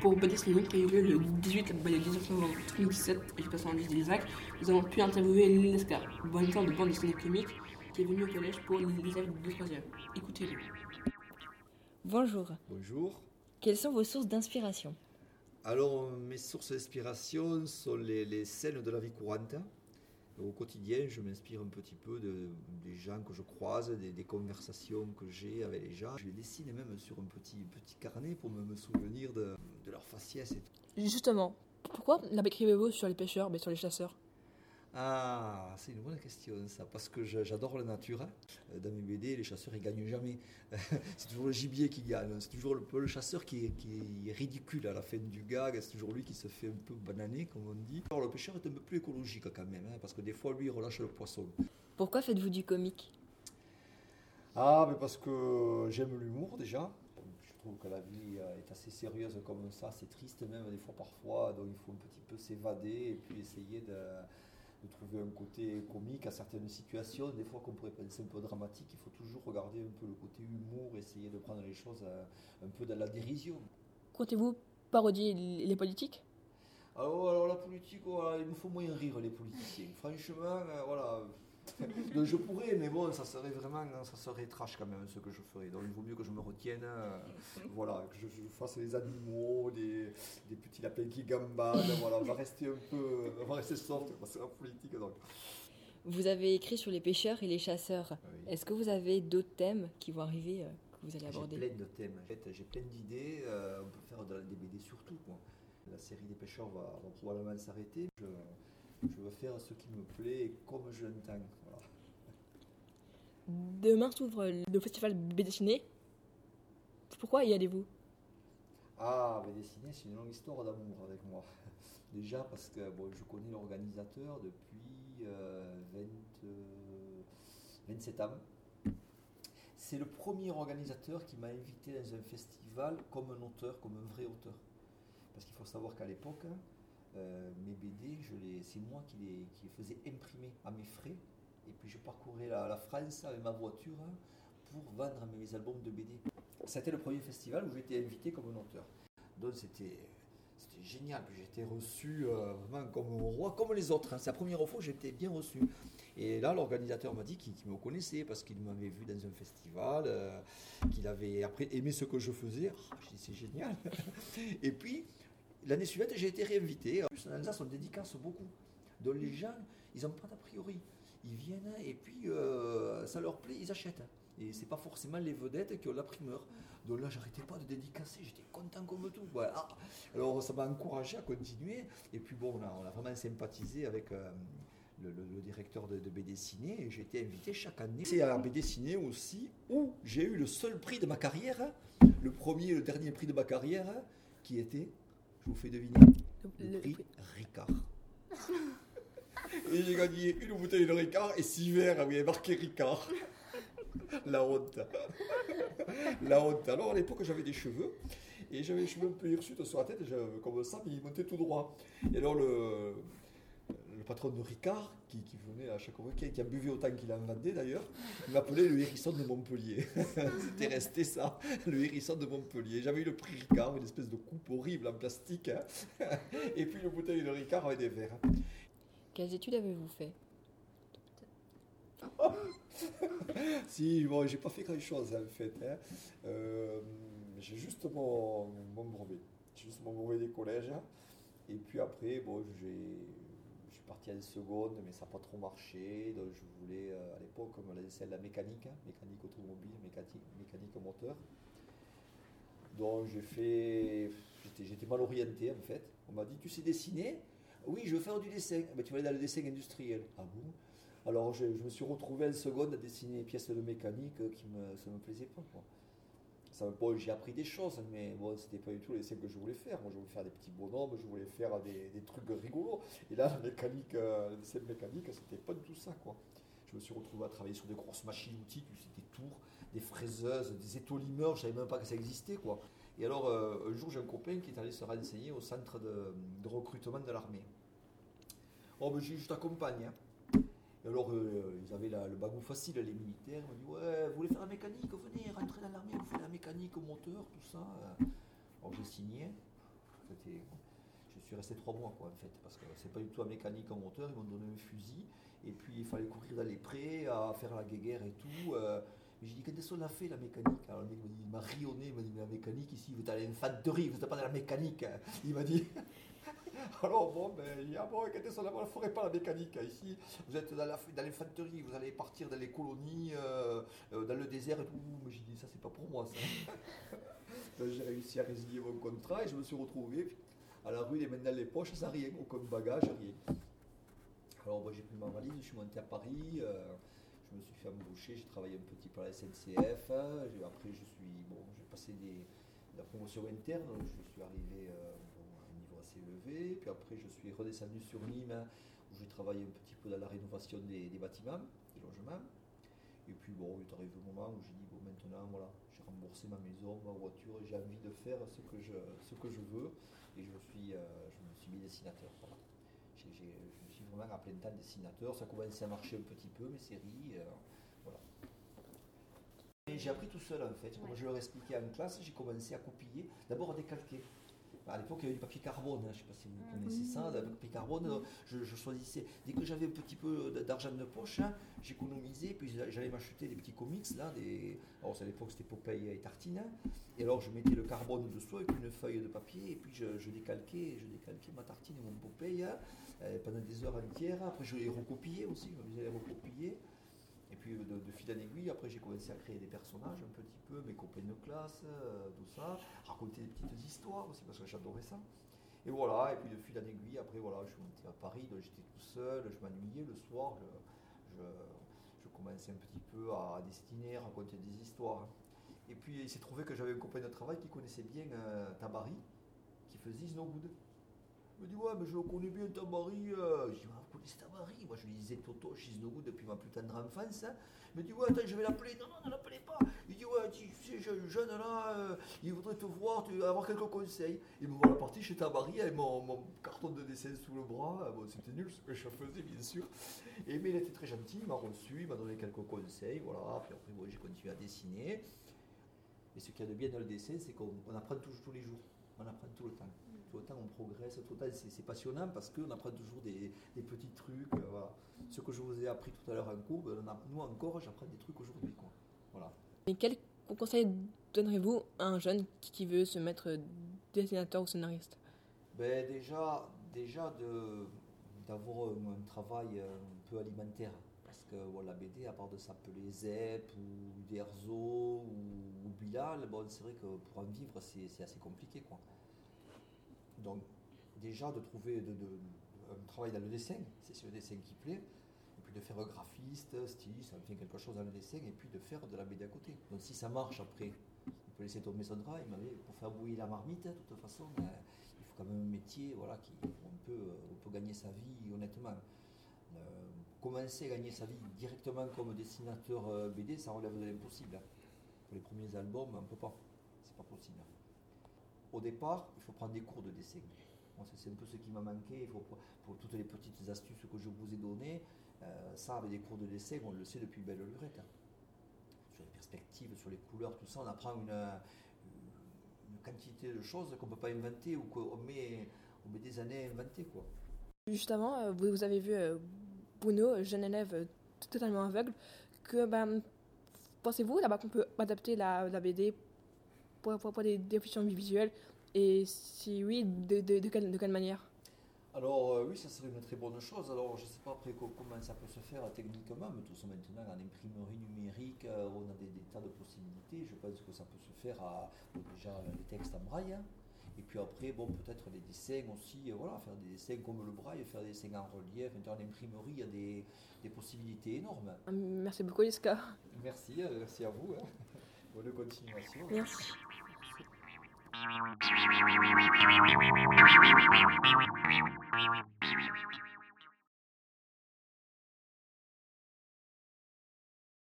Pour BD Cinéma qui a eu lieu le 18 le 19 novembre 2017 et je passe en liste des Isaac, nous avons pu interviewer Lescar, moniteur de bande dessinée comique qui est venu au collège pour les élèves de 3e. Écoutez-le. Bonjour. Bonjour. Quelles sont vos sources d'inspiration? Alors, mes sources d'inspiration sont les, les scènes de la vie courante. Au quotidien, je m'inspire un petit peu de, des gens que je croise, des, conversations que j'ai avec les gens. Je les dessine même sur un petit, petit carnet pour me, souvenir de, de leur faciès. Justement, pourquoi l'écrivez-vous sur les pêcheurs mais sur les chasseurs? Ah, c'est une bonne question ça, parce que j'adore la nature. hein. Dans mes BD, les chasseurs ils gagnent jamais. c'est toujours le gibier qui gagne. C'est toujours le, le chasseur qui est, qui est ridicule à la fin du gag. C'est toujours lui qui se fait un peu bananer, comme on dit. Alors le pêcheur est un peu plus écologique quand même, hein, parce que des fois lui il relâche le poisson. Pourquoi faites-vous du comique? Ah, mais parce que j'aime l'humour déjà. Je trouve que la vie euh, est assez sérieuse comme ça, c'est triste même des fois parfois, donc il faut un petit peu s'évader et puis essayer de, de trouver un côté comique à certaines situations. Des fois qu'on pourrait penser un peu dramatique, il faut toujours regarder un peu le côté humour, essayer de prendre les choses un peu dans la dérision. Comptez-vous parodier les politiques? Alors, alors la politique, voilà, il me faut moins rire les politiciens. Franchement, euh, voilà. Donc, je pourrais, mais bon, ça serait vraiment, ça serait trash quand même ce que je ferais. Donc il vaut mieux que je me retienne, euh, voilà, que je, je fasse les animaux, des, des petits lapins qui gambadent, voilà, on va rester un peu, on va rester soft, c'est la politique donc. Vous avez écrit sur les pêcheurs et les chasseurs. Oui. Est-ce que vous avez d'autres thèmes qui vont arriver euh, que vous allez J'ai aborder plein de thèmes, en fait, j'ai plein d'idées, euh, on peut faire de la- des BD sur tout. quoi. La série des pêcheurs va, va probablement s'arrêter. Je, je veux faire ce qui me plaît et comme je l'entends. Voilà. Demain s'ouvre le festival BD Ciné. Pourquoi y allez-vous? Ah, mais dessiner, c'est une longue histoire d'amour avec moi. Déjà parce que bon, je connais l'organisateur depuis euh, 20, euh, 27 ans. C'est le premier organisateur qui m'a invité dans un festival comme un auteur, comme un vrai auteur. Parce qu'il faut savoir qu'à l'époque, hein, euh, mes BD, c'est moi qui les, faisais imprimer à mes frais. Et puis je parcourais la, France avec ma voiture hein, pour vendre mes albums de BD. C'était le premier festival où j'étais invité comme un auteur. Donc c'était génial. Puis J'ai reçu euh, vraiment comme un roi, comme les autres. hein. C'est la première fois que j'étais bien reçu. Et là, l'organisateur m'a dit qu'il me connaissait parce qu'il m'avait vu dans un festival, euh, qu'il avait après aimé ce que je faisais. Ah, j'ai dit, c'est génial. Et puis, l'année suivante, j'ai été réinvité. En plus, en Alsace, on dédicace beaucoup. Donc les gens, ils n'ont pas d'a priori. Ils viennent et puis euh, ça leur plaît, ils achètent. Et c'est pas forcément les vedettes qui ont la primeur. Donc là, j'arrêtais pas de dédicacer, j'étais content comme tout. Ah, alors ça m'a encouragé à continuer. Et puis bon, on a, vraiment sympathisé avec euh, le directeur de, de BD Ciné et j'ai été invité chaque année. C'est à BD Ciné aussi où j'ai eu le seul prix de ma carrière, le premier et le dernier prix de ma carrière, qui était, je vous fais deviner, le, Le- prix Ricard. Et j'ai gagné une bouteille de Ricard et six verres y avait marqué Ricard. La honte. La honte. Alors à l'époque j'avais des cheveux et j'avais les cheveux un peu hirsutes sur la tête, j'avais comme ça, mais ils montaient tout droit. Et alors le patron de Ricard, qui, qui venait à chaque week-end, qui a buvé autant qu'il en vendait d'ailleurs, il m'appelait le hérisson de Montpellier. C'était resté ça, le hérisson de Montpellier. J'avais eu le prix Ricard, une espèce de coupe horrible en plastique, hein. et puis une bouteille de Ricard avec des verres. Quelles études avez-vous fait? Si, bon, j'ai pas fait grand chose en fait. hein. Euh, j'ai juste mon, mon brevet. J'ai juste mon brevet des collèges. Et puis après, bon, j'ai, suis parti en seconde, mais ça n'a pas trop marché. Je voulais, euh, à l'époque, me à la mécanique, hein, mécanique automobile, mécanique, mécanique moteur. Donc j'ai fait. J'étais, mal orienté en fait. On m'a dit Tu sais dessiner? Oui, je veux faire du dessin. Ben, tu vas aller dans le dessin industriel. Ah bon? Alors je, me suis retrouvé en seconde à dessiner des pièces de mécanique qui me, me plaisait pas. Ça, j'ai appris des choses, mais bon, c'était pas du tout les dessins que je voulais faire. Moi, je voulais faire des petits bonhommes, je voulais faire des, des trucs rigolos. Et là, la mécanique, euh, le dessin mécanique, c'était pas du tout ça. Quoi. Je me suis retrouvé à travailler sur des grosses machines-outils, tu sais, des tours, des fraiseuses, des étolimeurs, je savais même pas que ça existait. Quoi. Et alors, euh, un jour, j'ai un copain qui est allé se renseigner au centre de, recrutement de l'armée. Oh, j'ai dit, je t'accompagne. hein. Alors, euh, ils avaient la- le bagou facile, les militaires. Ils m'ont dit Ouais, vous voulez faire la mécanique Venez, rentrez dans l'armée, vous faites ça. Alors j'ai signé. Je suis resté trois mois quoi en fait, parce que c'est pas du tout un mécanique en moteur, ils m'ont donné un fusil, et puis il fallait courir dans les prés, à faire la guéguerre et tout. euh, mais j'ai dit, qu'est-ce qu'on a fait la mécanique? Alors le mec m'a rionné, il m'a dit, mais la mécanique ici, vous êtes à l'infanterie, vous n'êtes pas dans la mécanique. hein. Il m'a dit. Alors bon, ben, il y a bon, qu'est-ce qu'on a, ne ferait pas la mécanique hein. ici. Vous êtes dans l'infanterie, vous allez partir dans les colonies, euh, euh, dans le désert et tout. Mais j'ai dit, ça c'est pas pour moi ça. Donc, j'ai réussi à résilier mon contrat et je me suis retrouvé à la rue, les mains dans les poches, sans rien, aucun bagage, rien. Alors moi j'ai pris ma valise, je suis monté à Paris, euh, je me suis fait embaucher, j'ai travaillé un petit peu à la SNCF, après je suis, bon, j'ai passé des, la promotion interne, je suis arrivé euh, bon, assez élevé, puis après je suis redescendu sur Nîmes, où j'ai travaillé un petit peu dans la rénovation des, des bâtiments, des logements. Et puis bon, il est arrivé le moment où j'ai dit bon maintenant voilà, j'ai remboursé ma maison, ma voiture, j'ai envie de faire ce que je, ce que je veux et je me suis, euh, je me suis mis dessinateur. Voilà. Je me suis vraiment à plein temps dessinateur, ça commençait à marcher un petit peu mes séries, euh, voilà. Et j'ai appris tout seul en fait, comme Ouais. je leur expliquais en classe, j'ai commencé à copier, d'abord à décalquer. À l'époque, il y avait du papier carbone, hein, je ne sais pas si vous Ah connaissez ça, le papier carbone, euh, je, je choisissais, dès que j'avais un petit peu d- d'argent de poche, hein, j'économisais, puis j'a- j'allais m'acheter des petits comics, là, des... alors à l'époque c'était Popeye et Tartine, hein, et alors je mettais le carbone dessous avec une feuille de papier, et puis je, je décalquais, je décalquais ma Tartine et mon Popeye euh, pendant des heures entières, après je les recopiais aussi, je m'amusais à les recopier, et puis euh, de, fil en aiguille, après j'ai commencé à créer des personnages un petit peu, mes copains de classe, euh, tout ça, raconter des petites histoires aussi, parce que j'adorais ça. Et voilà, et puis de fil en aiguille, après voilà, je suis monté à Paris, j'étais tout seul, je m'ennuyais le soir, je, commençais un petit peu à dessiner, raconter des histoires. Et puis il s'est trouvé que j'avais un copain de travail qui connaissait bien euh, Tabari, qui faisait Snowwood. Il me dit ouais mais je connais bien Tabari. euh. Je dis ah, vous connaissez Tabari Moi je lui disais Toto Snowwood depuis ma plus tendre enfance. hein. Il me dit ouais attends je vais l'appeler. Non non ne l'appelez pas. Il dit ouais tu sais je- jeune là, euh, il voudrait te voir, tu avoir quelques conseils. Il me voit la partie chez Tabari avec mon, carton de dessin sous le bras. Bon c'était nul ce que je faisais bien sûr. Et mais il était très gentil, il m'a reçu, il m'a donné quelques conseils, voilà. Puis après, bon, j'ai continué à dessiner. Et ce qu'il y a de bien dans le dessin, c'est qu'on on apprend toujours tous les jours. On apprend tout le temps. Tout le temps, on progresse. Tout le temps, c'est passionnant parce qu'on apprend toujours des, des petits trucs. euh, voilà. Ce que je vous ai appris tout à l'heure en cours, ben, nous encore, j'apprends des trucs aujourd'hui. Voilà. Et quel conseil donnerez-vous à un jeune qui veut se mettre dessinateur ou scénariste? Ben, déjà, déjà d'avoir un, un travail euh, un peu alimentaire. Parce que la BD, à part de s'appeler ZEP ou Derzo ou, ou Bilal, bon, c'est vrai que pour en vivre, c'est, assez compliqué. Quoi. Donc, déjà de trouver un travail dans le dessin, c'est le dessin qui plaît. Et puis de faire graphiste, styliste, enfin quelque chose dans le dessin, et puis de faire de la BD à côté. Donc si ça marche après, il peut laisser tomber son travail, mais pour faire bouillir la marmite, de toute façon, ben, il faut quand même un métier voilà, qui, on, peut, euh, on gagner sa vie honnêtement. Euh, commencer à gagner sa vie directement comme dessinateur euh, BD, ça relève de l'impossible. hein. Pour les premiers albums, on ne peut pas. C'est pas possible. Au départ, il faut prendre des cours de dessin. C'est un peu ce qui m'a manqué. Il faut, pour, toutes les petites astuces que je vous ai données, euh, ça, avec des cours de dessin, on le sait depuis belle lurette. hein. Sur les perspectives, sur les couleurs, tout ça, on apprend une, quantité de choses qu'on ne peut pas inventer ou qu'on met, des années à inventer. Quoi. Juste avant, euh, vous avez vu Bruno, jeune élève euh, totalement aveugle, que ben, pensez-vous là-bas qu'on peut adapter la, BD pour, pour, des déficients visuels? Et si oui, de, quelle, manière? Alors euh, oui, ça serait une très bonne chose. Alors je ne sais pas après co- comment ça peut se faire techniquement, mais tout ça maintenant en imprimerie numérique, euh, on a des, tas de possibilités. Je pense que ça peut se faire à déjà les textes en braille. hein. Et puis après, bon, peut-être les dessins aussi, euh, voilà, faire des dessins comme le braille, faire des dessins en relief. En imprimerie, il y a des, des possibilités énormes. Merci beaucoup, Iska. Merci, euh, merci à vous. hein. Bonne continuation. Merci. You.